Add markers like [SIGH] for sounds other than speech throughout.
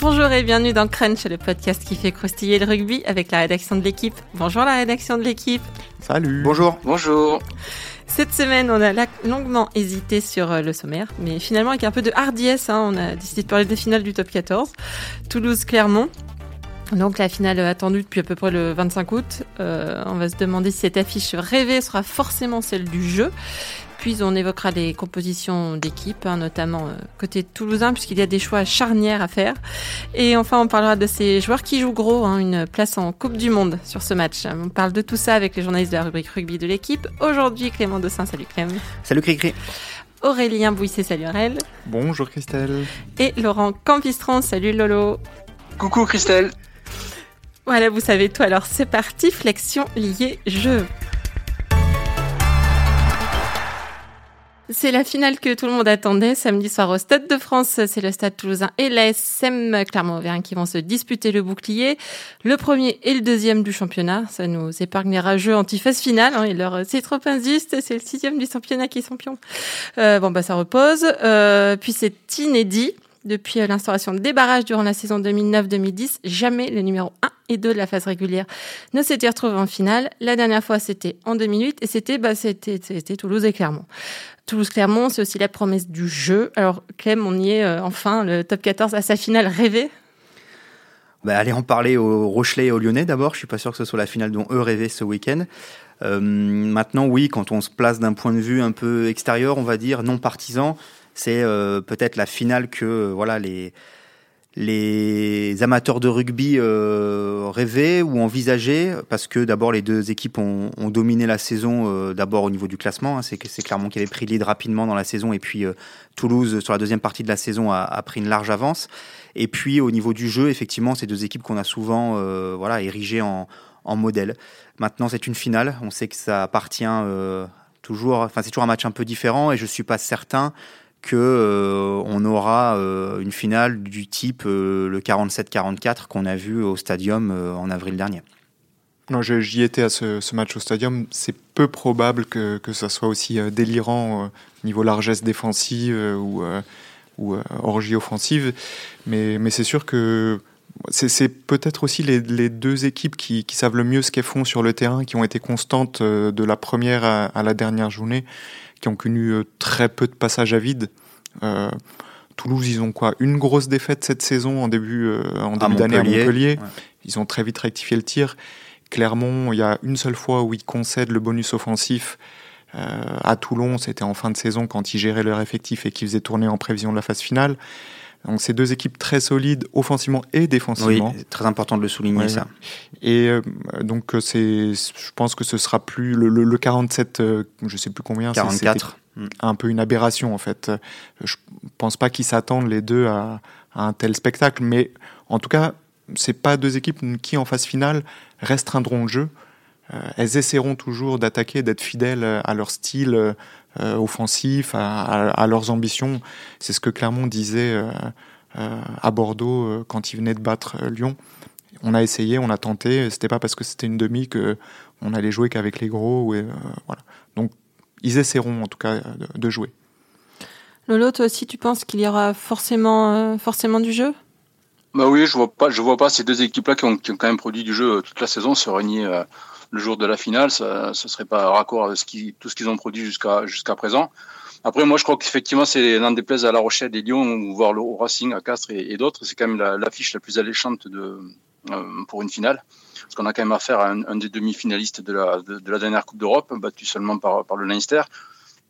Bonjour et bienvenue dans Crunch, le podcast qui fait croustiller le rugby avec la rédaction de l'équipe. Bonjour la rédaction de l'équipe. Salut. Bonjour. Bonjour. Cette semaine, on a longuement hésité sur euh, le sommaire, mais finalement avec un peu de hardiesse, hein, on a décidé de parler des finales du top 14. Toulouse-Clermont. Donc la finale attendue depuis à peu près le 25 août. Euh, on va se demander si cette affiche rêvée sera forcément celle du jeu. Puis on évoquera les compositions d'équipe, hein, notamment euh, côté toulousain, puisqu'il y a des choix charnières à faire. Et enfin, on parlera de ces joueurs qui jouent gros, hein, une place en Coupe du Monde sur ce match. On parle de tout ça avec les journalistes de la rubrique rugby de l'équipe. Aujourd'hui, Clément Dossin, salut Clem. Salut Cricri. Aurélien Bouisset, salut Aurel. Bonjour Christelle. Et Laurent Campistron, salut Lolo. Coucou Christelle. Voilà, vous savez tout. Alors c'est parti, flexion liée jeu. C'est la finale que tout le monde attendait samedi soir au Stade de France. C'est le Stade Toulousain et l'ASM Clermont-Auvergne qui vont se disputer le bouclier. Le premier et le deuxième du championnat. Ça nous épargne les rageux anti-phase finale. Hein, et leur, c'est trop injuste. C'est le sixième du championnat qui est champion. Euh, bon, bah, ça repose. Euh, puis c'est inédit. Depuis l'instauration des barrages durant la saison 2009-2010, jamais les numéros 1 et 2 de la phase régulière ne s'étaient retrouvés en finale. La dernière fois, c'était en 2008 et c'était bah, c'était Toulouse et Clermont. Toulouse-Clermont, c'est aussi la promesse du jeu. Alors, Clem, on y est euh, enfin, le top 14 à sa finale rêvée bah, Allez en parler aux Rochelais et aux Lyonnais d'abord. Je suis pas sûr que ce soit la finale dont eux rêvaient ce week-end. Euh, maintenant, oui, quand on se place d'un point de vue un peu extérieur, on va dire, non partisan, c'est euh, peut-être la finale que voilà les les amateurs de rugby euh, rêvaient ou envisageaient, parce que d'abord les deux équipes ont, dominé la saison, euh, d'abord au niveau du classement, hein, c'est c'est Clermont qui avait pris lead rapidement dans la saison, et puis euh, Toulouse sur la deuxième partie de la saison a, pris une large avance. Et puis au niveau du jeu, effectivement, ces deux équipes qu'on a souvent euh, voilà érigées en, en modèle. Maintenant, c'est une finale, on sait que ça appartient euh, toujours, enfin c'est toujours un match un peu différent, et je suis pas certain que euh, on aura euh, une finale du type euh, le 47-44 qu'on a vu au Stadium en avril dernier. Non, j'y étais à ce, match au Stadium. C'est peu probable que, que ça soit aussi délirant niveau largesse défensive ou, orgie offensive, mais, mais c'est sûr que c'est peut-être aussi les, deux équipes qui, savent le mieux ce qu'elles font sur le terrain, qui ont été constantes de la première à la dernière journée qui ont connu euh, très peu de passages à vide. Euh, Toulouse, ils ont quoi? Une grosse défaite cette saison en début, euh, en début d'année à Montpellier. Ouais. Ils ont très vite rectifié le tir. Clermont, il y a une seule fois où ils concèdent le bonus offensif. Euh, à Toulon, c'était en fin de saison quand ils géraient leur effectif et qu'ils faisaient tourner en prévision de la phase finale. Donc c'est deux équipes très solides offensivement et défensivement. Oui, très important de le souligner ouais. ça. Et euh, donc c'est, je pense que ce sera plus le, le, le 47, euh, je sais plus combien. 44. Un peu une aberration en fait. Je pense pas qu'ils s'attendent les deux à, à, un tel spectacle, mais en tout cas c'est pas deux équipes qui en phase finale restreindront le jeu. Euh, elles essaieront toujours d'attaquer, d'être fidèles à leur style euh, offensif, à, à, à, leurs ambitions. C'est ce que Clermont disait euh, euh à Bordeaux quand ils venaient de battre Lyon. On a essayé, on a tenté. C'était pas parce que c'était une demi que on allait jouer qu'avec les gros. Voilà. Donc ils essaieront en tout cas de, de jouer. Lolo, toi aussi, tu penses qu'il y aura forcément, forcément du jeu? Bah oui, je vois pas, je vois pas ces deux équipes-là qui ont, qui ont, quand même produit du jeu toute la saison se réunir euh, le jour de la finale. Ça, ce serait pas raccord avec tout ce qu'ils ont produit jusqu'à présent. Après, moi, je crois qu'effectivement, c'est l'un des plaisirs à La Rochelle et Lyon, ou voir le Racing à Castres et, d'autres. C'est quand même l'affiche la, plus alléchante euh, pour une finale. Parce qu'on a quand même affaire à un, des demi-finalistes de la, de, de, la dernière Coupe d'Europe, battu seulement par, le Leinster.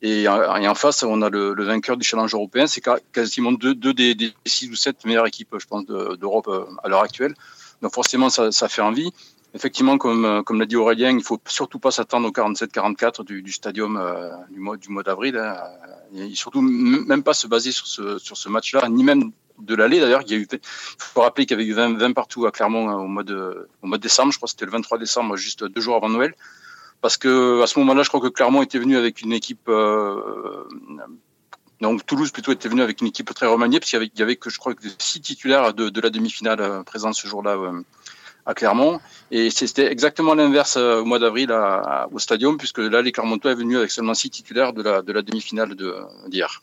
Et, en face, on a le, vainqueur du challenge européen. C'est quasiment deux, des, six ou sept meilleures équipes, je pense, d'Europe euh, à l'heure actuelle. Donc forcément, ça, fait envie. Effectivement, comme, euh, comme l'a dit Aurélien, il faut surtout pas s'attendre au 47-44 du, du stadium euh, du mois, du mois d'avril. Hein. Et surtout, même pas se baser sur ce, match-là, ni même de l'aller d'ailleurs. Il, il faut rappeler qu'il y avait eu 20, 20 partout à Clermont hein, au mois de, décembre. Je crois que c'était le 23 décembre, juste deux jours avant Noël parce que à ce moment-là, je crois que Clermont était venu avec une équipe. Euh, donc Toulouse plutôt était venu avec une équipe très remaniée, parce qu'il y avait, que je crois que six titulaires de, la demi-finale présents ce jour-là à Clermont. Et c'était exactement l'inverse euh, au mois d'avril au Stadium, puisque là, les Clermontois est venu avec seulement six titulaires de la, de demi-finale d'hier.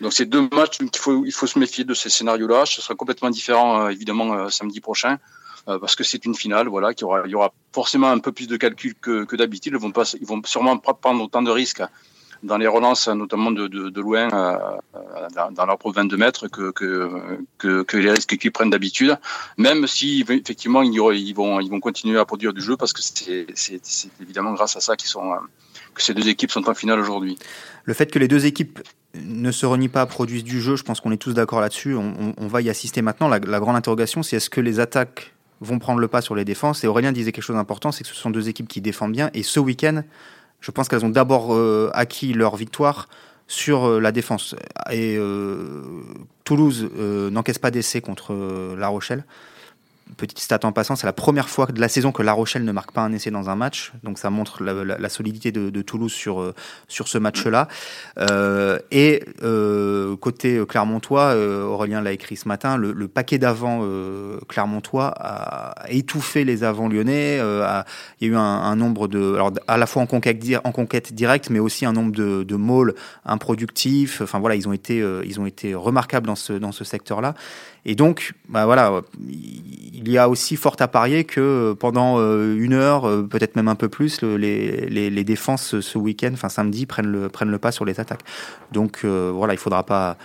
Donc c'est deux matchs qu'il faut, il faut se méfier de ces scénarios-là. Ce sera complètement différent, évidemment, samedi prochain. parce que c'est une finale, voilà, qu'il y aura, il y aura forcément un peu plus de calcul que, que d'habitude. Ils vont ils vont sûrement pas prendre autant de risques dans les relances, notamment de, loin, euh, dans, leur propre 22 mètres, que, les risques qu'ils prennent d'habitude, même si effectivement ils, vont, continuer à produire du jeu parce que c'est évidemment grâce à ça que ces deux équipes sont en finale aujourd'hui. Le fait que les deux équipes ne se renient pas, produisent du jeu, je pense qu'on est tous d'accord là-dessus. On, va y assister maintenant. La grande interrogation, c'est est-ce que les attaques vont prendre le pas sur les défenses? Et Aurélien disait quelque chose d'important, c'est que ce sont deux équipes qui défendent bien. Et ce week-end, je pense qu'elles ont d'abord euh, acquis leur victoire sur euh, la défense. Et euh, Toulouse n'encaisse pas d'essai contre La Rochelle petite stat en passant, c'est la première fois de la saison que La Rochelle ne marque pas un essai dans un match. Donc ça montre la, solidité de, Toulouse sur, euh, sur ce match-là. Euh, et euh, côté Clermontois, Aurélien l'a écrit ce matin, le, paquet d'avant Clermontois a étouffé les avants lyonnais. il y a eu un, nombre de... Alors à la fois en conquête, directe, mais aussi un nombre de, de malls improductifs. Enfin voilà, ils ont été, ils ont été remarquables dans ce, dans ce secteur-là. Et donc, bah voilà, il y a aussi fort à parier que pendant euh, une heure, euh, peut-être même un peu plus, les, défenses ce week-end, enfin samedi, prennent le, prennent le pas sur les attaques. Donc euh, voilà, il faudra pas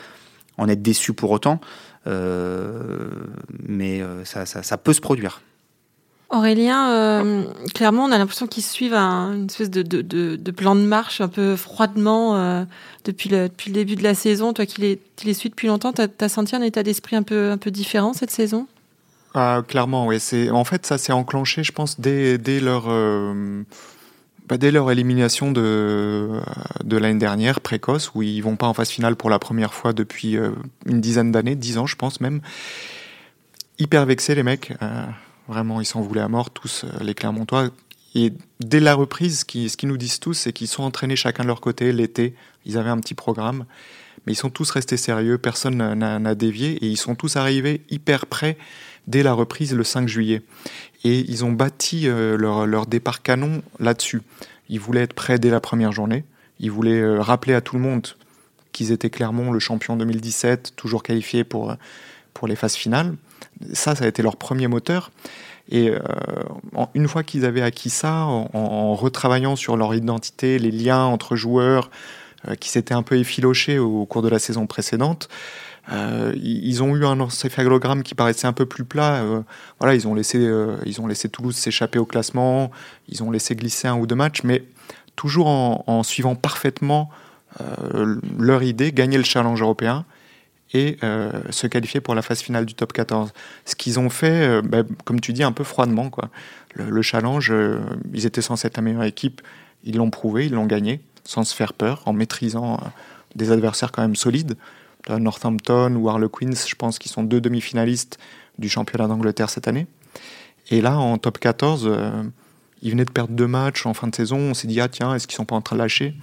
en être déçu pour autant, mais ça, ça peut se produire. Aurélien, euh, clairement, on a l'impression qu'ils suivent un, une espèce de, plan de marche un peu froidement euh, depuis, le, début de la saison. Toi qui les, qui suis depuis longtemps, tu as, senti un état d'esprit un peu, différent cette saison? Ah, Clairement, oui. En fait, ça s'est enclenché, je pense, dès. Euh, bah, leur élimination de, l'année dernière, précoce, où ils vont pas en phase finale pour la première fois depuis une dizaine d'années, dix ans je pense même, hyper vexés les mecs. Vraiment, ils s'en voulaient à mort, tous euh, les Clermontois. Et dès la reprise, ce qu'ils nous disent tous, c'est qu'ils sont entraînés chacun de leur côté l'été. Ils avaient un petit programme, mais ils sont tous restés sérieux, personne n'a dévié, et ils sont tous arrivés hyper prêts dès la reprise le 5 juillet. Et ils ont bâti euh, leur, leur, départ canon là-dessus. Ils voulaient être prêts dès la première journée. Ils voulaient euh, rappeler à tout le monde qu'ils étaient Clermont, le champion 2017, toujours qualifié pour, pour les phases finales. Ça, ça a été leur premier moteur. Et euh, une fois qu'ils avaient acquis ça, en, retravaillant sur leur identité, les liens entre joueurs euh, qui s'étaient un peu effilochés au, cours de la saison précédente, euh, ils ont eu un encéphalogramme qui paraissait un peu plus plat. voilà, ils ont laissé, ils ont laissé Toulouse s'échapper au classement, ils ont laissé glisser un ou deux matchs, mais toujours en, en suivant parfaitement leur idée, gagner le challenge européen et euh, se qualifier pour la phase finale du top 14. Ce qu'ils ont fait, euh, bah, comme tu dis, un peu froidement. Le, challenge, euh, ils étaient censés être la meilleure équipe, ils l'ont prouvé, ils l'ont gagné, sans se faire peur, en maîtrisant des adversaires quand même solides. Northampton ou Harlequins, je pense qu'ils sont deux demi-finalistes du championnat d'Angleterre cette année. Et là, en top 14, ils venaient de perdre deux matchs en fin de saison. On s'est dit, ah tiens, est-ce qu'ils sont pas en train de lâcher?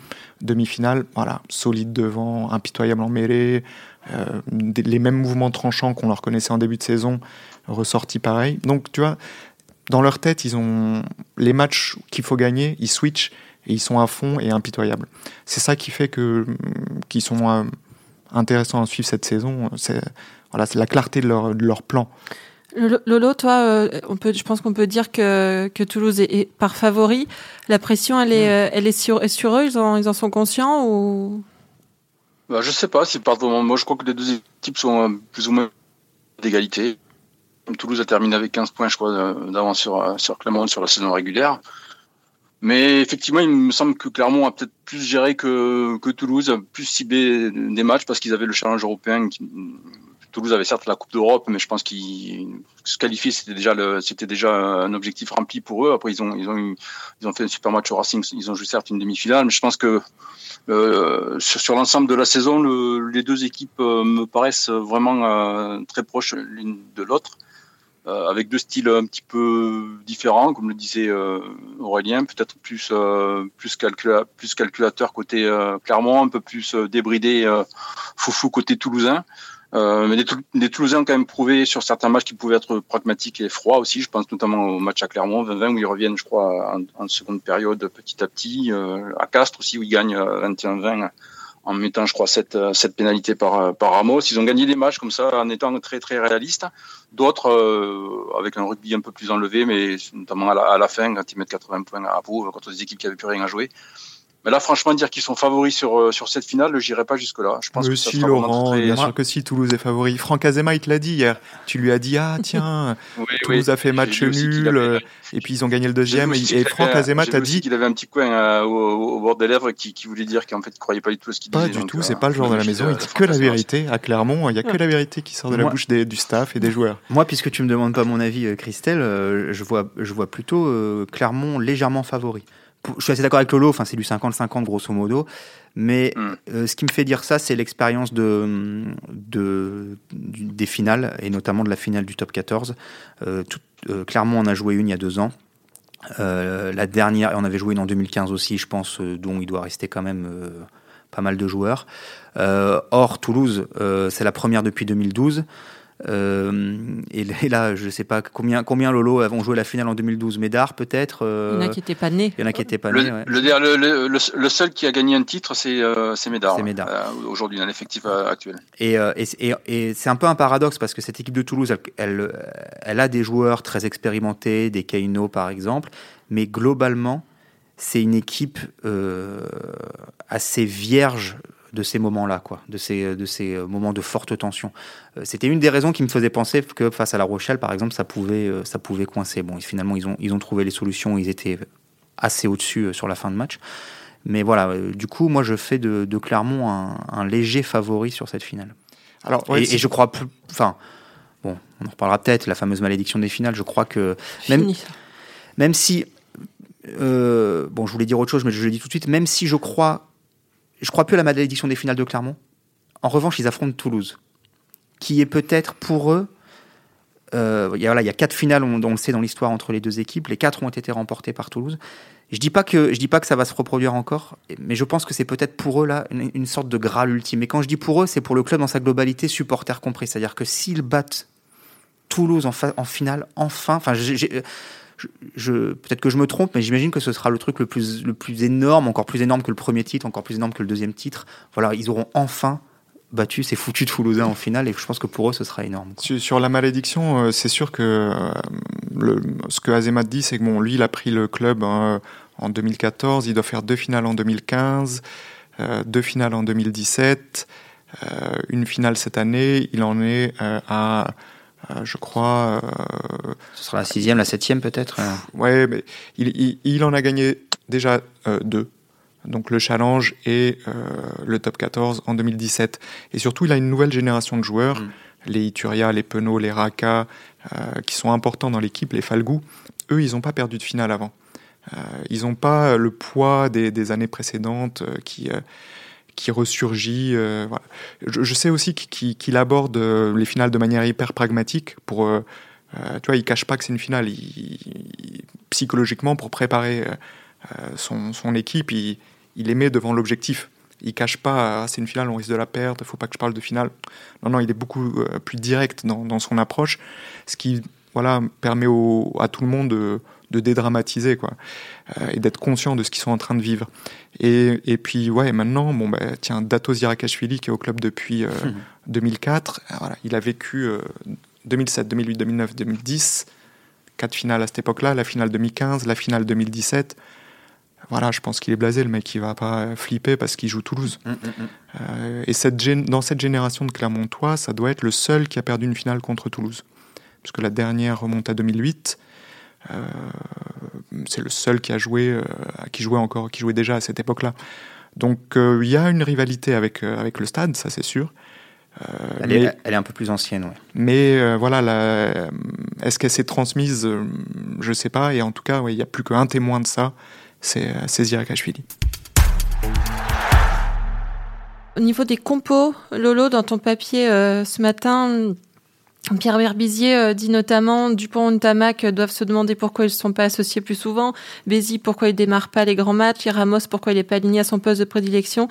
Demi-finale, voilà, solide devant, impitoyable en mêlée, euh, les mêmes mouvements tranchants qu'on leur connaissait en début de saison, ressortis pareil. Donc, tu vois, dans leur tête, ils ont les matchs qu'il faut gagner, ils switchent et ils sont à fond et impitoyables. C'est ça qui fait que qu'ils sont euh, intéressants à suivre cette saison. C'est voilà, c'est la clarté de leur, de leur plan. Lolo, toi, euh, on peut, je pense qu'on peut dire que, que Toulouse est, par favori. La pression, elle est, elle est sur, sur eux. Ils en, ils en sont conscients ou? Bah, je sais pas si pardon. Moi, je crois que les deux équipes sont euh, plus ou moins d'égalité. Toulouse a terminé avec 15 points, je crois, euh, d'avance sur, euh, sur Clermont sur la saison régulière. Mais effectivement, il me semble que Clermont a peut-être plus géré que, que Toulouse, plus ciblé des matchs parce qu'ils avaient le challenge européen. Toulouse avait certes la Coupe d'Europe, mais je pense qu'ils se qualifier, c'était déjà déjà un objectif rempli pour eux. Après, ils ont, ils ont, ils ont fait un super match au Racing. Ils ont joué certes une demi-finale, mais je pense que euh, sur, l'ensemble de la saison, le, les deux équipes euh, me paraissent vraiment euh, très proches l'une de l'autre, avec deux styles un petit peu différents, comme le disait Aurélien, peut-être plus plus, plus calculateur côté Clermont, un peu plus débridé foufou côté toulousain. Euh, mais les, Toulousains ont quand même prouvé sur certains matchs qu'ils pouvaient être pragmatiques et froids aussi. Je pense notamment au match à Clermont 20-20 où ils reviennent, je crois, en, seconde période petit à petit. Euh, à Castres aussi où ils gagnent 21-20 euh, en mettant, je crois, cette, cette pénalité par, par Ramos. Ils ont gagné des matchs comme ça en étant très très réalistes. D'autres avec un rugby un peu plus enlevé, mais notamment à la, à la fin quand ils mettent 80 points à bout contre des équipes qui n'avaient plus rien à jouer. Mais là, franchement, dire qu'ils sont favoris sur, euh, sur cette finale, je n'irai pas jusque-là. Je pense que si, Laurent, bien sûr que si, Toulouse est favori. Franck Azema, il te l'a dit hier. Tu lui as dit, ah [LAUGHS] tiens, Toulouse a fait match nul, euh, et puis ils ont gagné le deuxième. Et, Franck Azema t'a dit. qu'il avait un petit coin euh, au, bord des lèvres qui, qui voulait dire qu'en fait, il ne croyait pas du tout à ce qu'il disait. Pas du tout, c'est pas le genre de la maison. Il dit que la vérité. À Clermont, il n'y a que la vérité qui sort de la bouche du staff et des joueurs. Moi, puisque tu me demandes pas mon avis, Christelle, je vois, je vois plutôt Clermont légèrement favori je suis assez d'accord avec Lolo, enfin c'est du 50-50 grosso modo, mais mm. euh, ce qui me fait dire ça, c'est l'expérience de, de, des finales, et notamment de la finale du top 14. Euh, euh, clairement, on a joué une il y a deux ans. la dernière, on avait joué une en 2015 aussi, je pense, dont il doit rester quand même pas mal de joueurs. or, Toulouse, c'est la première depuis 2012. Euh, et, là, je ne sais pas combien, combien Lolo avons joué la finale en 2012. Médard, peut-être euh, Il y en a qui n'étaient pas nés. Il y en a qui n'étaient pas le, nés. Le, le, seul qui a gagné un titre, c'est euh, Médard. Aujourd'hui, dans l'effectif actuel. Et, et, et c'est un peu un paradoxe parce que cette équipe de Toulouse, elle, elle, a des joueurs très expérimentés, des Kaino par exemple, mais globalement, c'est une équipe assez vierge de ces moments-là, quoi, de ces, de ces euh, moments de forte tension. Euh, c'était une des raisons qui me faisait penser que face à La Rochelle, par exemple, ça pouvait, euh, ça pouvait coincer. Bon, finalement, ils ont, ils ont trouvé les solutions, ils étaient assez au-dessus sur la fin de match. Mais voilà, du coup, moi, je fais de, Clermont un, léger favori sur cette finale. Alors, et, je crois plus. Enfin, bon, on en reparlera peut-être, la fameuse malédiction des finales. Je crois que. Même, même si. bon, je voulais dire autre chose, mais je le dis tout de suite. Même si je crois je crois plus à la malédiction des finales de Clermont. En revanche, ils affrontent Toulouse, qui est peut-être pour eux. Euh, il, y a, quatre finales, on, le sait dans l'histoire entre les deux équipes. Les quatre ont été remportées par Toulouse. Je dis dis pas que ça va se reproduire encore, mais je pense que c'est peut-être pour eux là une, sorte de graal ultime. Et quand je dis pour eux, c'est pour le club dans sa globalité, supporter compris. C'est-à-dire que s'ils battent Toulouse en, en finale, enfin, enfin, je, peut-être que je me trompe, mais j'imagine que ce sera le truc le plus, énorme, encore plus énorme que le premier titre, encore plus énorme que le deuxième titre. Voilà, ils auront enfin battu ces foutus Toulousains en finale, et je pense que pour eux, ce sera énorme. Sur, la malédiction, euh, c'est sûr que euh, ce que Azemat dit, c'est que bon, lui, il a pris le club hein, en 2014, il doit faire deux finales en 2015, euh, deux finales en 2017, une finale cette année, il en est à je crois. Euh, Ce sera la sixième, la septième peut-être euh. Ouais, mais il, en a gagné déjà deux. Donc le challenge et le top 14 en 2017. Et surtout, il a une nouvelle génération de joueurs, mm. les Ituria, les Penaud, les Raka, qui sont importants dans l'équipe, les Falgou. Eux, ils n'ont pas perdu de finale avant. ils n'ont pas le poids des, des années précédentes qui qui ressurgit. Euh, je, sais aussi qu'il aborde euh, les finales de manière hyper pragmatique. Pour, euh, tu vois, il cache pas que c'est une finale. psychologiquement, pour préparer son, équipe, il, il les met devant l'objectif. Il cache pas, ah, c'est une finale, on risque de la perdre, il faut pas que je parle de finale. Non, non, il est beaucoup plus direct dans, son approche, ce qui voilà, permet à tout le monde de, de dédramatiser quoi, euh, et d'être conscient de ce qu'ils sont en train de vivre. Et, et puis ouais, maintenant, bon bah, tiens, Datos Irakashvili qui est au club depuis 2004, euh, voilà, il a vécu 2007, 2008, 2009, 2010, quatre finales à cette époque-là, la finale 2015, la finale 2017 voilà, je pense qu'il est blasé, le mec, il va pas flipper parce qu'il joue Toulouse. Mm, mm, mm. Euh, et cette dans cette génération de Clermontois, ça doit être le seul qui a perdu une finale contre Toulouse. Puisque la dernière remonte à 2008, euh, c'est le seul qui a joué, euh, qui jouait encore, qui jouait déjà à cette époque-là. Donc euh, il y a une rivalité avec, avec le stade, ça c'est sûr. Elle, est, elle, est, un peu plus ancienne, ouais. Mais voilà, est-ce qu'elle s'est transmise Je ne sais pas. Et en tout cas, il n'y a plus qu'un témoin de ça, c'est Zirakashvili. Au niveau des compos, Lolo, dans ton papier ce matin, Pierre Berbizier euh, dit notamment Dupont et Tamac doivent se demander pourquoi ils ne sont pas associés plus souvent. Bézi, pourquoi il démarre pas les grands matchs. Et Ramos, pourquoi il n'est pas aligné à son poste de prédilection.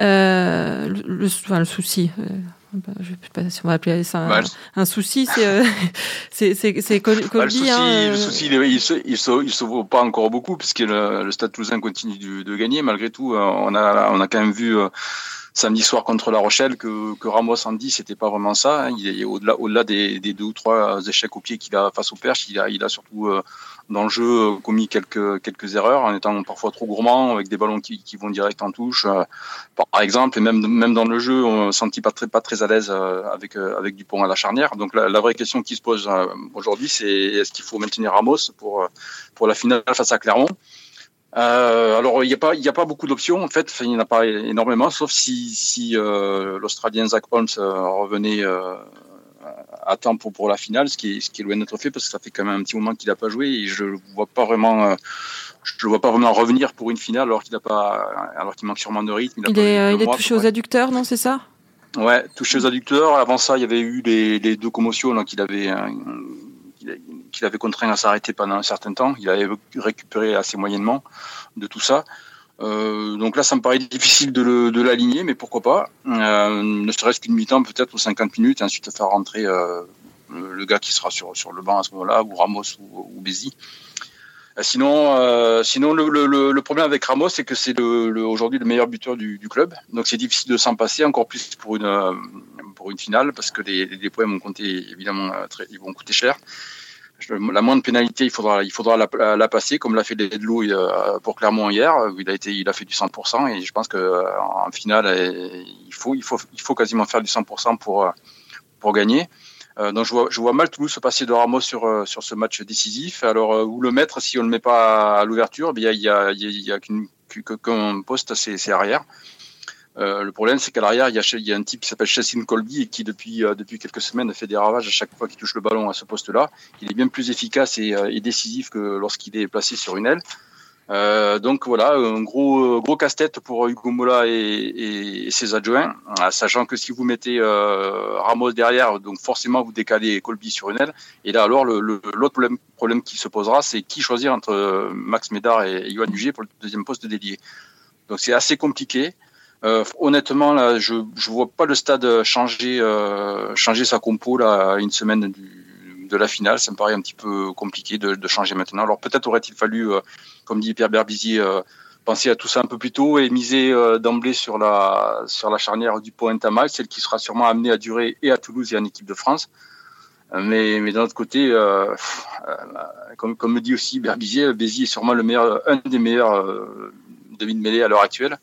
Euh, le, enfin, le souci, euh, bah, je ne sais pas si on va appeler ça un, un souci. C'est euh, [LAUGHS] c'est Colby. Bah, le souci, hein, le souci il, il, se, il, se, il se vaut pas encore beaucoup puisque le, le Stade Toulousain continue de, de, gagner malgré tout. On a on a quand même vu samedi soir contre La Rochelle que, que Ramos en dit c'était pas vraiment ça. Hein. Il est au-delà au-delà des, des, deux ou trois échecs au pied qu'il a face au perche, il a il a surtout euh, dans le jeu euh, commis quelques quelques erreurs en étant parfois trop gourmand avec des ballons qui, qui vont direct en touche euh, par exemple et même même dans le jeu on sentit pas très pas très à l'aise avec avec Dupont à la charnière. Donc la, la vraie question qui se pose aujourd'hui c'est est-ce qu'il faut maintenir Ramos pour pour la finale face à Clermont? Euh, alors, il n'y a pas, a pas beaucoup d'options en fait. il n'y en a pas énormément, sauf si, si euh, l'Australien Zach Holmes euh, revenait euh, à temps pour, pour la finale, ce qui est, ce qui est loin d'être fait parce que ça fait quand même un petit moment qu'il n'a pas joué et je vois pas vraiment. Je le vois pas vraiment revenir pour une finale alors qu'il a pas, alors qu'il manque sûrement de rythme. Il, est, il est touché aux adducteurs, non, c'est ça? Ouais, touché aux adducteurs. Avant ça, il y avait eu les, les deux commotions qu'il avait, qu'il avait contraint à s'arrêter pendant un certain temps. Il avait récupéré assez moyennement de tout ça. Euh, donc là, ça me paraît difficile de l'aligner, mais pourquoi pas euh, Ne serait-ce qu'une mi-temps, peut-être, ou 50 minutes, et ensuite faire rentrer euh, le gars qui sera sur, le banc à ce moment-là, ou Ramos ou, Bézi. Sinon, sinon le, problème avec Ramos, c'est que c'est aujourd'hui le meilleur buteur du, club. Donc c'est difficile de s'en passer, encore plus pour une, finale, parce que les, points vont évidemment, ils vont coûter cher la moindre pénalité, il faudra, la, passer, comme l'a fait Ledlou euh, pour Clermont hier. Il a il a fait du 100% et je pense que euh, en finale, euh, il faut, quasiment faire du 100% pour gagner. Donc je vois, je vois mal Toulouse se passer de Ramos sur ce match décisif. Alors où le mettre si on le met pas à l'ouverture, a, il y a qu'un poste, c'est arrière. Euh, le problème, c'est qu'à l'arrière, il y, a, un type qui s'appelle Chassin Colby et qui, depuis, euh, depuis quelques semaines, fait des ravages à chaque fois qu'il touche le ballon à ce poste-là. Il est bien plus efficace et, euh, décisif que lorsqu'il est placé sur une aile. donc voilà, un gros, gros casse-tête pour Hugo Mola et, ses adjoints, sachant que si vous mettez Ramos derrière, donc forcément vous décalez Colby sur une aile. Et là, alors, l'autre problème, problème qui se posera, c'est qui choisir entre Max Médard et, Johan Huget pour le deuxième poste de dédié. Donc c'est assez compliqué. Euh, honnêtement, là, je je vois pas le stade changer euh, changer sa compo là une semaine du, de la finale. Ça me paraît un petit peu compliqué de, de changer maintenant. Alors peut-être aurait-il fallu, euh, comme dit Pierre Berbizier, euh, penser à tout ça un peu plus tôt et miser euh, d'emblée sur la sur la charnière du point Tamal, celle qui sera sûrement amenée à durer et à Toulouse et en équipe de France. Mais, mais d'un autre côté, comme, comme me dit aussi Berbizier, Béziers est sûrement le meilleur, un des meilleurs demi de mêlée à l'heure actuelle.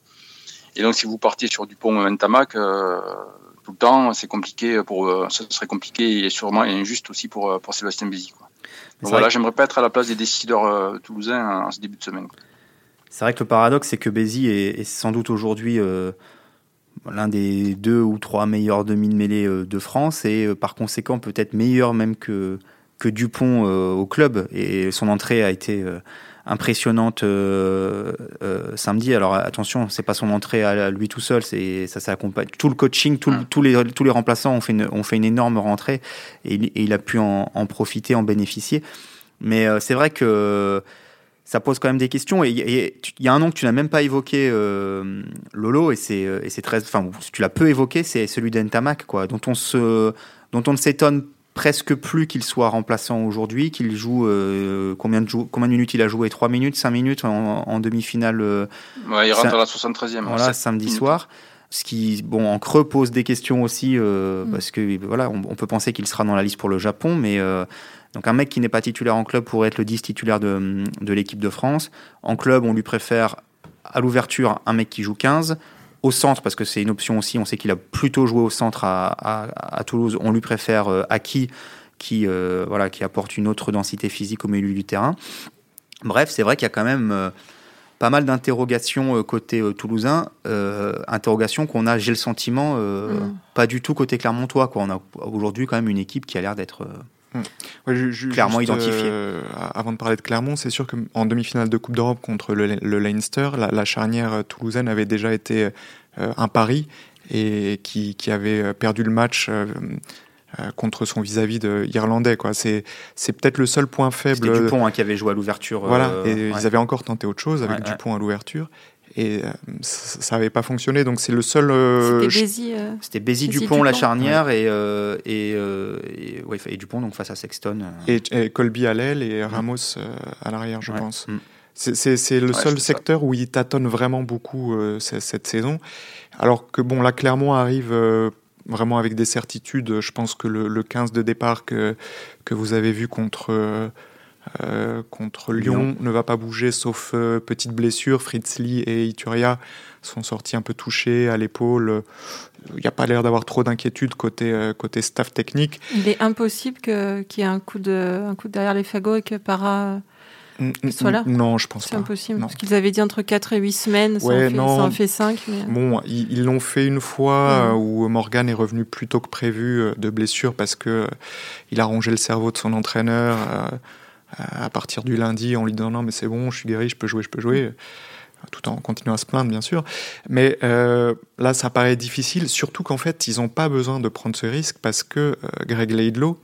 Et donc, si vous partiez sur du pont Ntamak euh, tout le temps, c'est compliqué pour, euh, ce serait compliqué et sûrement injuste aussi pour, euh, pour Sébastien Bézi. Donc voilà, j'aimerais pas être à la place des décideurs toulousains en ce début de semaine. C'est vrai que le paradoxe, c'est que Bézi est, est, sans doute aujourd'hui l'un des deux ou trois meilleurs demi de mêlée de France et par conséquent peut-être meilleur même que, que Dupont au club. Et son entrée a été impressionnante euh, euh, samedi. Alors attention, c'est pas son entrée à lui tout seul, c'est ça s'accompagne. Tout le coaching, tout, tous les tous les remplaçants ont fait une, ont fait une énorme rentrée et, et il a pu en, en, profiter, en bénéficier. Mais euh, c'est vrai que ça pose quand même des questions. Et il y a un nom que tu n'as même pas évoqué, euh, Lolo, et c'est et c'est très, enfin tu l'as peu évoqué, c'est celui d'Entamac, quoi, dont on se dont on ne s'étonne presque plus qu'il soit remplaçant aujourd'hui, qu'il joue euh, combien, de combien de minutes il a joué? 3 minutes, 5 minutes en, en demi-finale euh, ouais, Il rentre à la 73e. Voilà, samedi soir. Ce qui, bon, en creux pose des questions aussi, euh, mm. parce que voilà, on, on peut penser qu'il sera dans la liste pour le Japon, mais euh, donc un mec qui n'est pas titulaire en club pourrait être le 10 titulaire de, de l'équipe de France. En club, on lui préfère à l'ouverture un mec qui joue 15 au centre, parce que c'est une option aussi, on sait qu'il a plutôt joué au centre à, à, à Toulouse, on lui préfère euh, Aki, qui, euh, voilà, qui apporte une autre densité physique au milieu du terrain. Bref, c'est vrai qu'il y a quand même euh, pas mal d'interrogations euh, côté toulousain, interrogations qu'on a, j'ai le sentiment, mmh. pas du tout côté clermontois. Quoi. On a aujourd'hui quand même une équipe qui a l'air d'être Mmh. Ouais, je, clairement juste, identifié. Euh, avant de parler de Clermont, c'est sûr qu'en demi-finale de Coupe d'Europe contre le, le Leinster, la, la, charnière toulousaine avait déjà été euh, un pari et qui, qui, avait perdu le match euh, euh contre son vis-à-vis de irlandais. Quoi. C'est, c'est peut-être le seul point faible. C'était Dupont hein, qui avait joué à l'ouverture. Voilà, et ouais. ils avaient encore tenté autre chose avec ouais, Dupont à l'ouverture. Et ça n'avait pas fonctionné. Donc c'est le seul. C'était Bézi, Dupont, la charnière et, et, et, Dupont donc face à Sexton. Et, Colby à l'aile et Ramos à l'arrière, je pense. Mm. C'est le seul secteur où il tâtonne vraiment beaucoup cette saison. Alors que bon, là, Clermont arrive vraiment avec des certitudes. Je pense que le, 15 de départ que, que vous avez vu contre, euh, contre Lyon, ne va pas bouger, sauf euh, petite blessure. Fritz Lee et Ituria sont sortis un peu touchés à l'épaule. Il n'y a pas l'air d'avoir trop d'inquiétude côté, euh, côté staff technique. Il est impossible qu'il y ait un coup, de, un coup derrière les fagots et que Para soit là Non, je pense pas. C'est impossible. Parce qu'ils avaient dit entre 4 et 8 semaines, ça, en, fait, 5. Mais... Euh. Bon, ils l'ont fait une fois euh, où Morgan est revenu plus tôt que prévu de blessure parce que il a rongé le cerveau de son entraîneur à partir du lundi en lui disant non mais c'est bon, je suis guéri, je peux jouer, je peux jouer tout en continuant à se plaindre bien sûr. Mais là, ça paraît difficile, surtout qu'en fait, ils n'ont pas besoin de prendre ce risque parce que Greg Laidlow,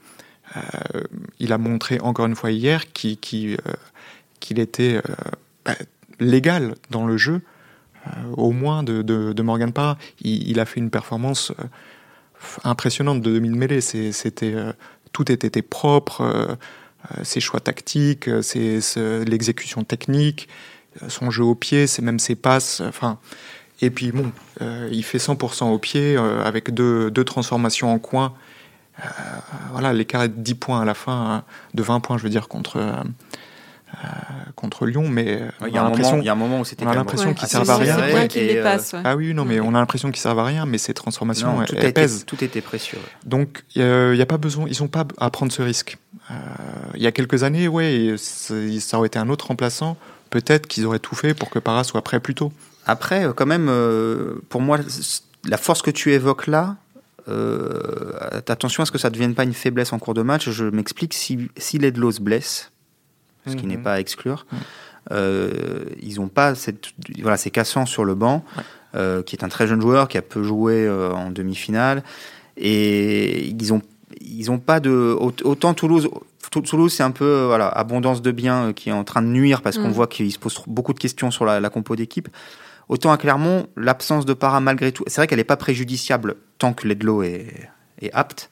il a montré encore une fois hier qu'il était euh, bah, légal dans le jeu, euh, au moins de, de, Morgan Parra. Il, a fait une performance euh, impressionnante de demi mêlée. C'était tout était propre, ses choix tactiques, l'exécution technique, son jeu au pied, c'est même ses passes. Enfin, et puis bon, il fait 100% au pied avec deux, deux, transformations en coin. voilà, l'écart est de 10 points à la fin, hein, de 20 points, je veux dire, contre, euh, contre Lyon, mais il y, a un moment où c'était on a l'impression qu'ils servent à rien. Ah oui, non, mais on a l'impression qu'ils servent à rien, mais ces transformations, tout elles, pèsent. Tout était précieux. Donc il n'y a pas besoin, ils n'ont pas à prendre ce risque. Euh, il y a quelques années, ouais, ça aurait été un autre remplaçant. Peut-être qu'ils auraient tout fait pour que Para soit prêt plus tôt. Après, euh, quand même, pour moi, la force que tu évoques là, attention à ce que ça ne devienne pas une faiblesse en cours de match. Je m'explique, si, si Ledlow se blesse, ce qui n'est mhm. pas à exclure. Euh, ils n'ont pas cette. Voilà, c'est Cassan sur le banc, euh, qui est un très jeune joueur, qui a peu joué euh, en demi-finale. Et ils n'ont ils ont pas de. Autant Toulouse. Toulouse, c'est un peu voilà, abondance de biens qui est en train de nuire parce qu'on mm. voit qu'il se pose beaucoup de questions sur la, compo d'équipe. Autant à Clermont, l'absence de para, malgré tout, c'est vrai qu'elle n'est pas préjudiciable tant que Ledlow est, est apte.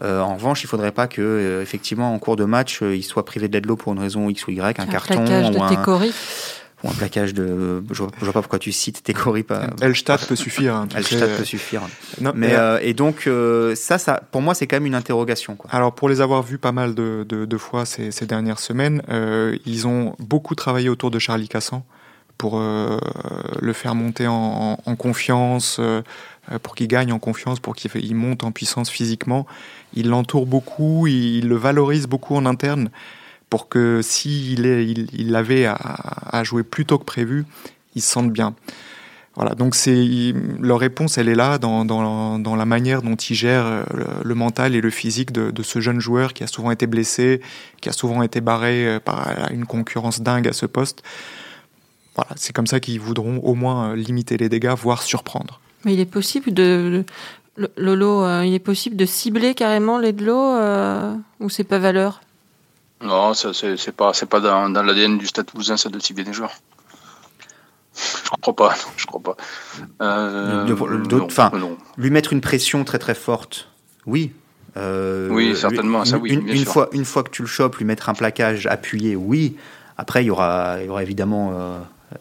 Euh, en revanche, il ne faudrait pas que, euh, effectivement, en cours de match, euh, il soit privé de l'eau pour une raison X ou Y, un, carton ou un, ou un plaquage de. Je ne vois pas pourquoi tu cites Técori. Pas... [LAUGHS] Elstadt peut suffire. Hein, Elstadt peut suffire. mais, et donc, ça, ça, pour moi, c'est quand même une interrogation. Quoi. Alors, pour les avoir vus pas mal de, de, fois ces, ces, dernières semaines, ils ont beaucoup travaillé autour de Charlie Cassan pour le faire monter en, en confiance, pour qu'il gagne en confiance, pour qu'il monte en puissance physiquement il l'entoure beaucoup, il, le valorise beaucoup en interne pour que s'il il, il avait à, jouer plus tôt que prévu, il se sente bien. Voilà, donc c'est leur réponse, elle est là dans, la manière dont il gère euh, le, mental et le physique de, de, ce jeune joueur qui a souvent été blessé, qui a souvent été barré euh, par une concurrence dingue à ce poste. Voilà, c'est comme ça qu'ils voudront au moins limiter les dégâts, voire surprendre. Mais il est possible de, Lolo, euh, il est possible de cibler carrément les de l'eau euh, ou c'est pas valeur? Non, c'est pas, pas dans, dans l'ADN du Stade Toulousain ça de cibler des joueurs. Je crois pas, je crois pas. Euh, enfin, lui mettre une pression très très forte, oui. oui, certainement, ça oui. Une, fois, une fois que tu le chopes, lui mettre un plaquage appuyé, oui. Après, il y aura, il y aura évidemment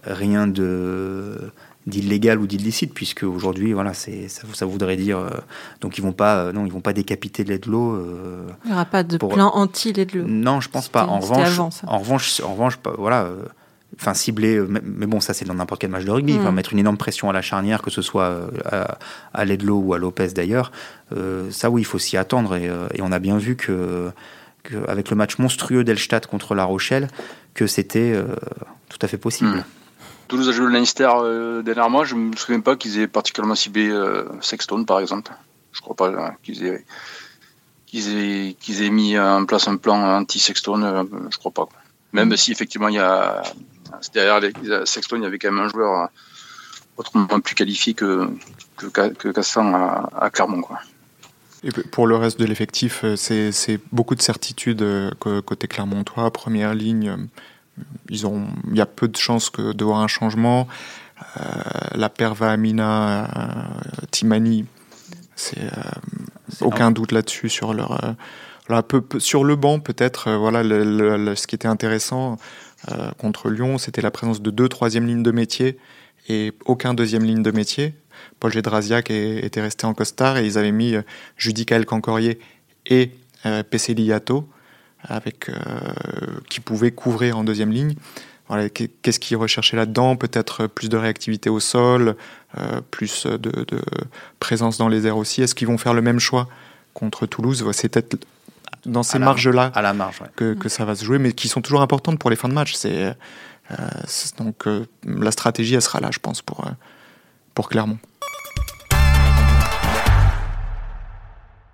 rien de d'illégal ou d'illicite, puisque aujourd'hui, voilà, c'est ça, ça, voudrait dire. Euh, donc ils vont pas, euh, non, ils vont pas décapiter Ledlow. Euh, Il n'y aura pas de plan anti Ledlow. Non, je pense pas. En revanche, en revanche, en revanche, voilà. Enfin, cibler, mais bon, ça c'est dans n'importe quel match de rugby. Mm. mettre une énorme pression à la charnière, que ce soit à, à Ledlow ou à Lopez d'ailleurs. ça, oui, il faut s'y attendre. Et, et, on a bien vu que, que avec le match monstrueux d'Elstadt contre La Rochelle, que c'était tout à fait possible. Mm. Toulouse a joué le Leinster euh, dernièrement. Je ne me souviens pas qu'ils aient particulièrement ciblé euh, Sexton, par exemple. Je crois pas hein, qu'ils aient, qu'ils aient, mis en place un plan anti-Sexton. Euh, je crois pas. Même mm. si effectivement il y a derrière Sexton, il y avait quand même un joueur autrement plus qualifié que que, Cassan à, Clermont. Quoi. Et pour le reste de l'effectif, c'est beaucoup de certitude côté Clermontois, première ligne il y a peu de chances que, de voir un changement. la Perva Amina Timani, c'est aucun doute là-dessus sur leur peu, sur le banc peut-être voilà ce qui était intéressant contre Lyon c'était la présence de deux troisième lignes de métier et aucun deuxième ligne de métier Paul Gédrasiak était resté en costard et ils avaient mis Judicael Cancorier et euh, Peseliato avec euh, qui pouvait couvrir en deuxième ligne. Qu'est-ce qu'ils recherchaient là-dedans? Peut-être plus de réactivité au sol, euh, plus de, présence dans les airs aussi. Est-ce qu'ils vont faire le même choix contre Toulouse? C'est peut-être dans ces marges-là que, que, ça va se jouer, mais qui sont toujours importantes pour les fins de match. C'est donc la stratégie, elle sera là, je pense, pour, pour Clermont.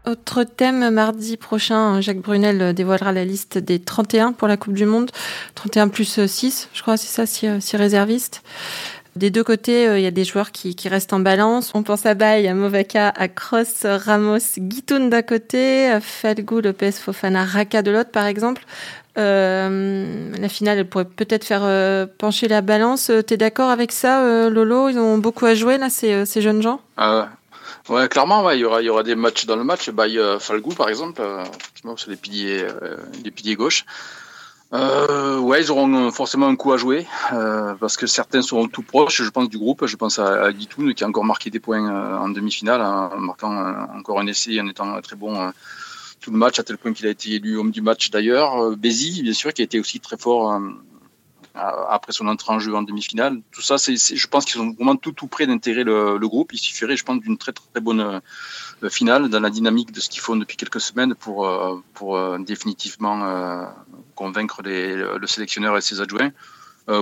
Autre thème, mardi prochain, Jacques Brunel dévoilera la liste des 31 pour la Coupe du Monde. 31 plus 6, je crois, c'est ça, 6, réservistes. Des deux côtés, euh, il y a des joueurs qui, restent en balance. On pense à Baye, à Movaca, à Cross, Ramos, Guitoun d'un côté, Falgou, Lopez, Fofana, Raka de l'autre, par exemple. Euh, la finale, elle pourrait peut-être faire euh, pencher la balance. T'es d'accord avec ça, Lolo? Ils ont beaucoup à jouer, là, ces, ces jeunes gens? Ah Ouais, clairement, il y aura, il y aura des matchs dans le match. Bah, euh, Falgou, par exemple, euh, c'est les piliers, euh, les piliers gauche. Euh, ouais, ils auront forcément un coup à jouer parce que certains seront tout proches. Je pense du groupe. Je pense à, à Guitoun qui a encore marqué des points en demi-finale en marquant encore un essai en étant très bon tout le match à tel point qu'il a été élu homme du match d'ailleurs. Bézi, bien sûr, qui a été aussi très fort après son entrée en jeu en demi-finale. Tout ça, c'est, je pense qu'ils sont vraiment tout, tout près d'intégrer le, groupe. Il suffirait, je pense, d'une très, très bonne euh, finale dans la dynamique de ce qu'ils font depuis quelques semaines pour, euh, pour euh, définitivement convaincre le sélectionneur et ses adjoints.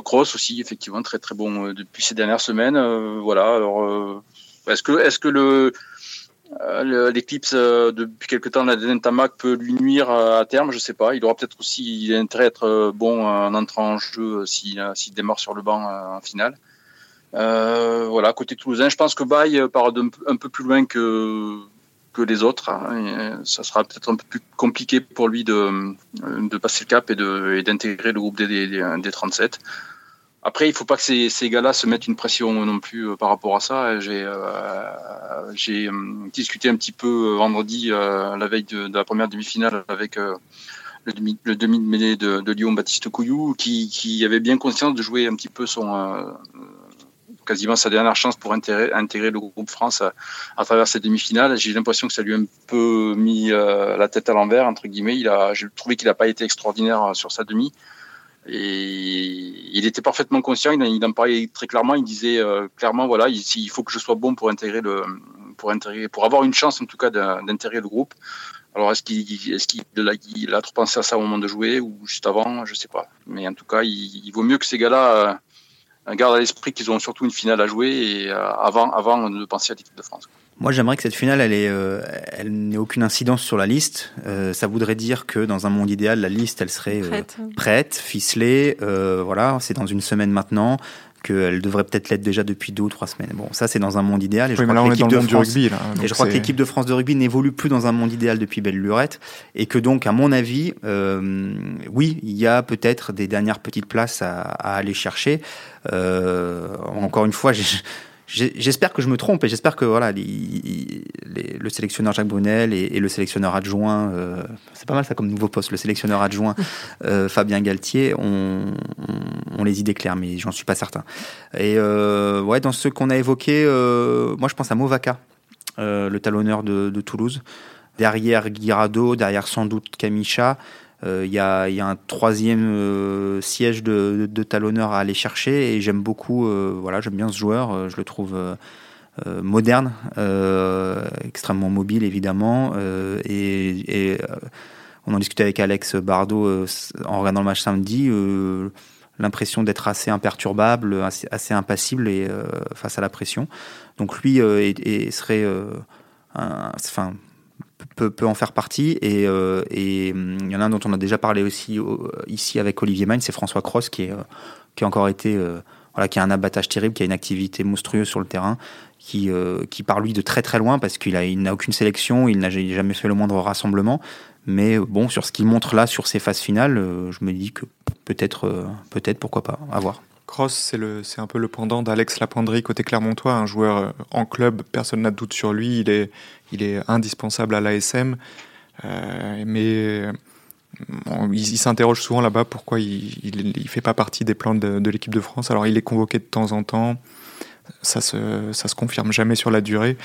Cross aussi, effectivement, très très bon depuis ces dernières semaines. voilà. Alors, est-ce que, est-ce que le l'éclipse euh, depuis quelque temps, la Tamac peut lui nuire euh, à terme, je sais pas. Il aura peut-être aussi intérêt à être bon en entrant en jeu s'il démarre sur le banc en finale. voilà, côté toulousain, je pense que Baye part un peu plus loin que, que les autres. Hein, ça sera peut-être un peu plus compliqué pour lui de, de passer le cap et d'intégrer le groupe des, des 37. Après, il faut pas que ces, ces gars-là se mettent une pression non plus euh, par rapport à ça. J'ai euh, j'ai euh, discuté un petit peu vendredi, la veille de, la première demi-finale, avec le demi, le de mêlée de, Lyon, Baptiste Couillou, qui, qui, avait bien conscience de jouer un petit peu son quasiment sa dernière chance pour intégrer, intégrer le groupe France à, à travers cette demi-finale. J'ai l'impression que ça lui a un peu mis la tête à l'envers entre guillemets. Il a, j'ai trouvé qu'il n'a pas été extraordinaire sur sa demi. Et il était parfaitement conscient, il en parlait très clairement, il disait euh, clairement, voilà, il, faut que je sois bon pour intégrer le, pour intégrer, pour avoir une chance en tout cas d'intégrer le groupe. Alors est-ce qu'il est qu'il a, il a trop pensé à ça au moment de jouer ou juste avant, je sais pas. Mais en tout cas, il, vaut mieux que ces gars-là euh, gardent à l'esprit qu'ils ont surtout une finale à jouer et euh, avant, avant de penser à l'équipe de France. Moi, j'aimerais que cette finale, elle, ait, euh, elle n'ait aucune incidence sur la liste. Euh, ça voudrait dire que dans un monde idéal, la liste, elle serait euh, prête. ficelée. voilà, c'est dans une semaine maintenant qu'elle devrait peut-être l'être déjà depuis deux ou trois semaines. Bon, ça c'est dans un monde idéal. Et je crois que l'équipe de France, rugby, là, et je crois que l'équipe de France de rugby n'évolue plus dans un monde idéal depuis belle lurette, et que donc, à mon avis, oui, il y a peut-être des dernières petites places à, à aller chercher. encore une fois, [LAUGHS] j'ai J'espère que je me trompe et j'espère que voilà, le sélectionneur Jacques Brunel et, le sélectionneur adjoint, euh, c'est pas mal ça comme nouveau poste, le sélectionneur adjoint [LAUGHS] euh, Fabien Galtier, on, on, les idées claires, mais j'en suis pas certain. Et euh, ouais, dans ce qu'on a évoqué, moi je pense à Movaca, le talonneur de, de, Toulouse, derrière Guirado, derrière sans doute Camicha. Il euh, y, a, un troisième euh, siège de, talonneur à aller chercher et j'aime beaucoup, euh, voilà, j'aime bien ce joueur, je le trouve moderne, extrêmement mobile évidemment et, on en discutait avec Alex Bardot en regardant le match samedi l'impression d'être assez imperturbable, assez, impassible et, face à la pression. Donc lui serait, enfin, peut, en faire partie. Et, euh, et hum, il y en a un dont on a déjà parlé aussi ici avec Olivier Magne, c'est François Cross, qui, est, euh, qui a encore été, euh, voilà, qui a un abattage terrible, qui a une activité monstrueuse sur le terrain, qui, qui part lui de très très loin parce qu'il n'a aucune sélection, il n'a jamais fait le moindre rassemblement. Mais bon, sur ce qu'il montre là, sur ces phases finales, je me dis que peut-être, peut-être, pourquoi pas, à voir. Cross, c'est un peu le pendant d'Alex Lapendry côté Clermontois, un joueur euh, en club, personne n'a de doute sur lui, il est, il est indispensable à l'ASM, euh, mais il, s'interroge souvent là-bas pourquoi il, ne fait pas partie des plans de, l'équipe de France. Alors il est convoqué de temps en temps, ça se, ça se confirme jamais sur la durée.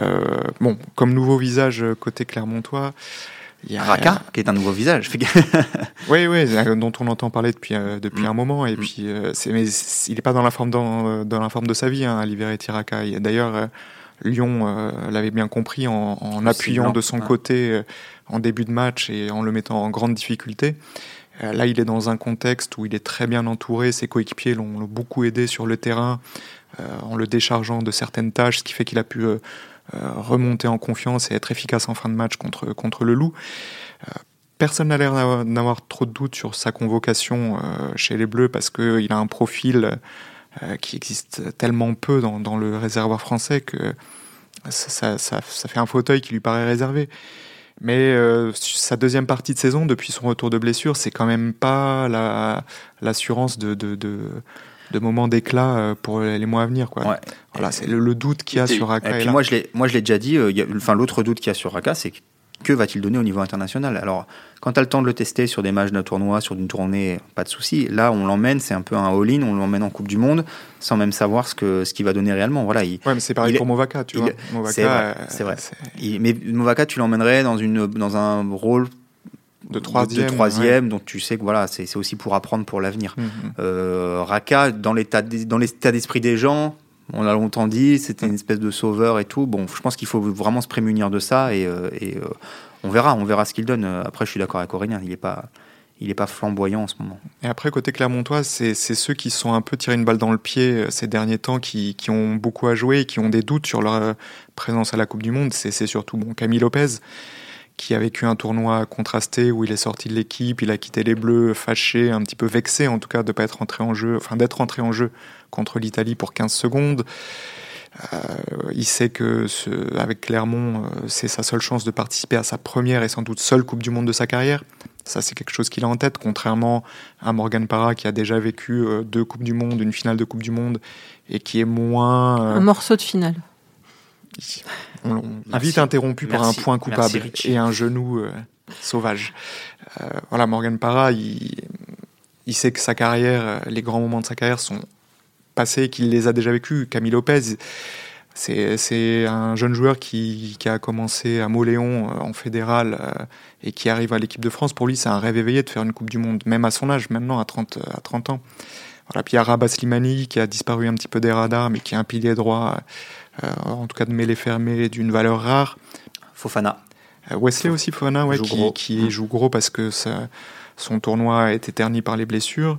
Euh, bon, comme nouveau visage côté Clermontois, il y a Raka, qui est un nouveau visage. [LAUGHS] oui, oui, dont on entend parler depuis, euh, depuis mm. un moment. Et mm. puis, euh, c'est, mais il n'est pas dans la forme, dans, dans, la forme de sa vie, hein, Liberty Raka. D'ailleurs, euh, Lyon l'avait bien compris en, en appuyant de son côté en début de match et en le mettant en grande difficulté. là, il est dans un contexte où il est très bien entouré. Ses coéquipiers l'ont, beaucoup aidé sur le terrain en le déchargeant de certaines tâches, ce qui fait qu'il a pu euh, remonter en confiance et être efficace en fin de match contre, contre le Loup. Euh, personne n'a l'air d'avoir trop de doutes sur sa convocation euh, chez les Bleus parce qu'il a un profil qui existe tellement peu dans, dans le réservoir français que ça, ça, ça, fait un fauteuil qui lui paraît réservé. Mais sa deuxième partie de saison, depuis son retour de blessure, c'est quand même pas l'assurance de, de, de, de moments d'éclat euh, pour les mois à venir. Quoi. Voilà, c'est le, doute qu'il y a sur Raka. Et, puis moi, je l'ai, moi, je l'ai déjà dit. Euh, enfin, l'autre doute qu'il y a sur Raka, c'est que va-t-il donner au niveau international? Alors, quand tu as le temps de le tester sur des matchs d'un tournoi, sur une tournée, pas de souci. Là, on l'emmène, c'est un peu un all-in, on l'emmène en Coupe du Monde, sans même savoir ce que ce qu'il va donner réellement. Voilà. Il, ouais, mais c'est pareil pour Movaka, tu vois. c'est vrai. c'est vrai. mais Movaka, tu l'emmènerais dans une dans un rôle de troisième, de, troisième donc tu sais que voilà, c'est aussi pour apprendre pour l'avenir. Mhm. Euh, Raka, dans l'état d'esprit des gens, on a longtemps dit, c'était une espèce de sauveur et tout. Bon, je pense qu'il faut vraiment se prémunir de ça et, euh, euh, on verra, on verra ce qu'il donne. Après, je suis d'accord avec Aurélien, il n'est pas, il est pas flamboyant en ce moment. Et après, côté Clermontois, c'est ceux qui sont un peu tirés une balle dans le pied ces derniers temps, qui, qui ont beaucoup à jouer et qui ont des doutes sur leur présence à la Coupe du Monde. C'est surtout bon, Camille Lopez qui a vécu un tournoi contrasté où il est sorti de l'équipe, il a quitté les Bleus fâché, un petit peu vexé en tout cas de pas être entré en jeu, enfin d'être entré en jeu contre l'Italie pour 15 secondes. Euh, il sait que avec Clermont, euh, c'est sa seule chance de participer à sa première et sans doute seule Coupe du Monde de sa carrière. Ça, c'est quelque chose qu'il a en tête, contrairement à Morgan Parra qui a déjà vécu euh, deux Coupes du Monde, une finale de Coupe du Monde et qui est moins. Un morceau de finale on, a vite interrompu par un point coupable et un genou euh, sauvage. Euh, voilà, Morgan Parra, il, sait que sa carrière, euh, les grands moments de sa carrière sont passés, qu'il les a déjà vécus. Camille Lopez, c'est un jeune joueur qui, a commencé à Moléon en fédéral et qui arrive à l'équipe de France. Pour lui, c'est un rêve éveillé de faire une Coupe du Monde, même à son âge, maintenant à 30, à 30 ans. Voilà, puis il y a Rabat Slimani qui a disparu un petit peu des radars, mais qui est un pilier droit euh, en tout cas de mêlée fermée d'une valeur rare. Fofana. Euh, Wesley aussi Fofana, ouais, qui, joue gros parce que son tournoi a été terni par les blessures.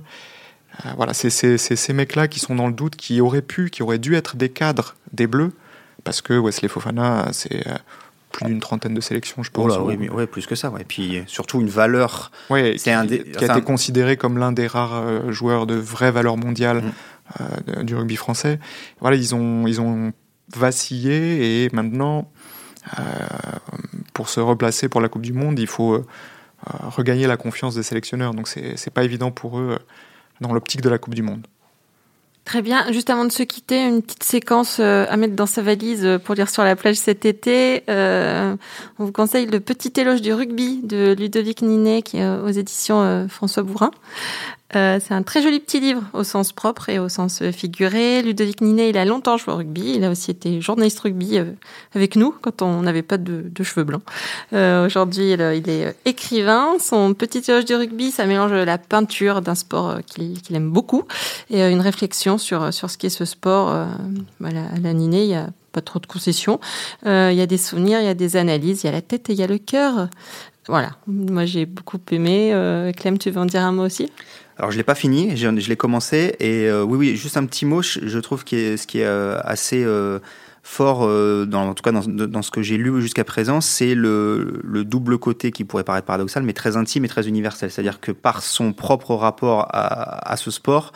Euh, voilà, c'est ces mecs-là qui sont dans le doute, qui auraient pu, qui auraient dû être des cadres des Bleus, parce que Wesley Fofana, c'est plus d'une trentaine de sélections, je pense. oui, oui, plus que ça. Ouais. Et puis surtout une valeur. Ouais, qui, un qui a été considéré comme l'un des rares joueurs de vraie valeur mondiale mm. du rugby français. Voilà, ils ont, ils ont vacillé et maintenant, euh, pour se replacer pour la Coupe du Monde, il faut euh, regagner la confiance des sélectionneurs. Donc c'est pas évident pour eux euh, dans l'optique de la Coupe du Monde. Très bien. Juste avant de se quitter, une petite séquence à mettre dans sa valise pour lire sur la plage cet été. on vous conseille le petit éloge du rugby de Ludovic Ninet qui est aux éditions François Bourrin. Euh, c'est un très joli petit livre au sens propre et au sens figuré. Ludovic Ninet, il a longtemps joué au rugby. Il a aussi été journaliste rugby euh, avec nous quand on n'avait pas de, cheveux blancs. Euh, Aujourd'hui, il, est écrivain. Son petit éloge du rugby, ça mélange la peinture d'un sport qu'il aime beaucoup et une réflexion sur, sur ce qu'est ce sport. Voilà, à la Ninet, il y a pas trop de concessions. il y a des souvenirs, il y a des analyses, il y a la tête et il y a le cœur. Voilà, moi j'ai beaucoup aimé. Clem, tu veux en dire un mot aussi? Alors je l'ai pas fini, je, l'ai commencé et euh, oui oui juste un petit mot, je, trouve que ce qui est euh, assez euh, fort dans en tout cas dans, ce que j'ai lu jusqu'à présent, c'est le, le, double côté qui pourrait paraître paradoxal mais très intime et très universel, c'est-à-dire que par son propre rapport à ce sport,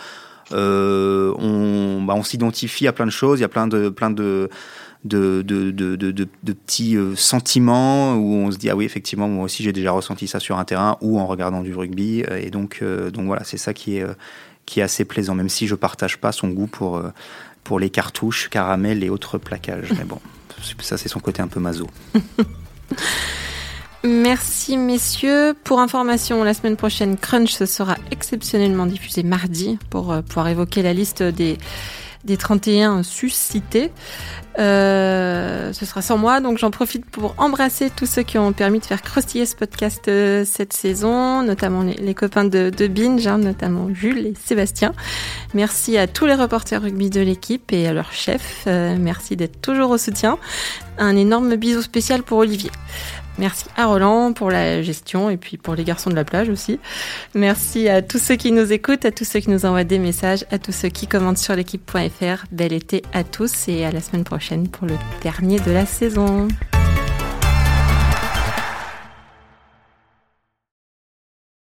on, bah, on s'identifie à plein de choses, il y a plein de petits euh, sentiments où on se dit ah oui effectivement moi aussi j'ai déjà ressenti ça sur un terrain ou en regardant du rugby euh, et donc euh, voilà c'est ça qui est assez plaisant, même si je partage pas son goût pour, euh, les cartouches, caramel et autres plaquages. Mais bon, ça c'est son côté un peu maso. [LAUGHS] Merci messieurs. Pour information, la semaine prochaine, Crunch sera exceptionnellement diffusé mardi pour euh, pouvoir évoquer la liste des, des 31 suscités. Euh, ce sera sans moi, donc j'en profite pour embrasser tous ceux qui ont permis de faire croustiller ce podcast euh, cette saison, notamment les, copains de, de Binge, hein, notamment Jules et Sébastien. Merci à tous les reporters rugby de l'équipe et à leur chef. Merci d'être toujours au soutien. Un énorme bisou spécial pour Olivier. Merci à Roland pour la gestion et puis pour les garçons de la plage aussi. Merci à tous ceux qui nous écoutent, à tous ceux qui nous envoient des messages, à tous ceux qui commentent sur l'équipe.fr. Bel été à tous et à la semaine prochaine pour le dernier de la saison.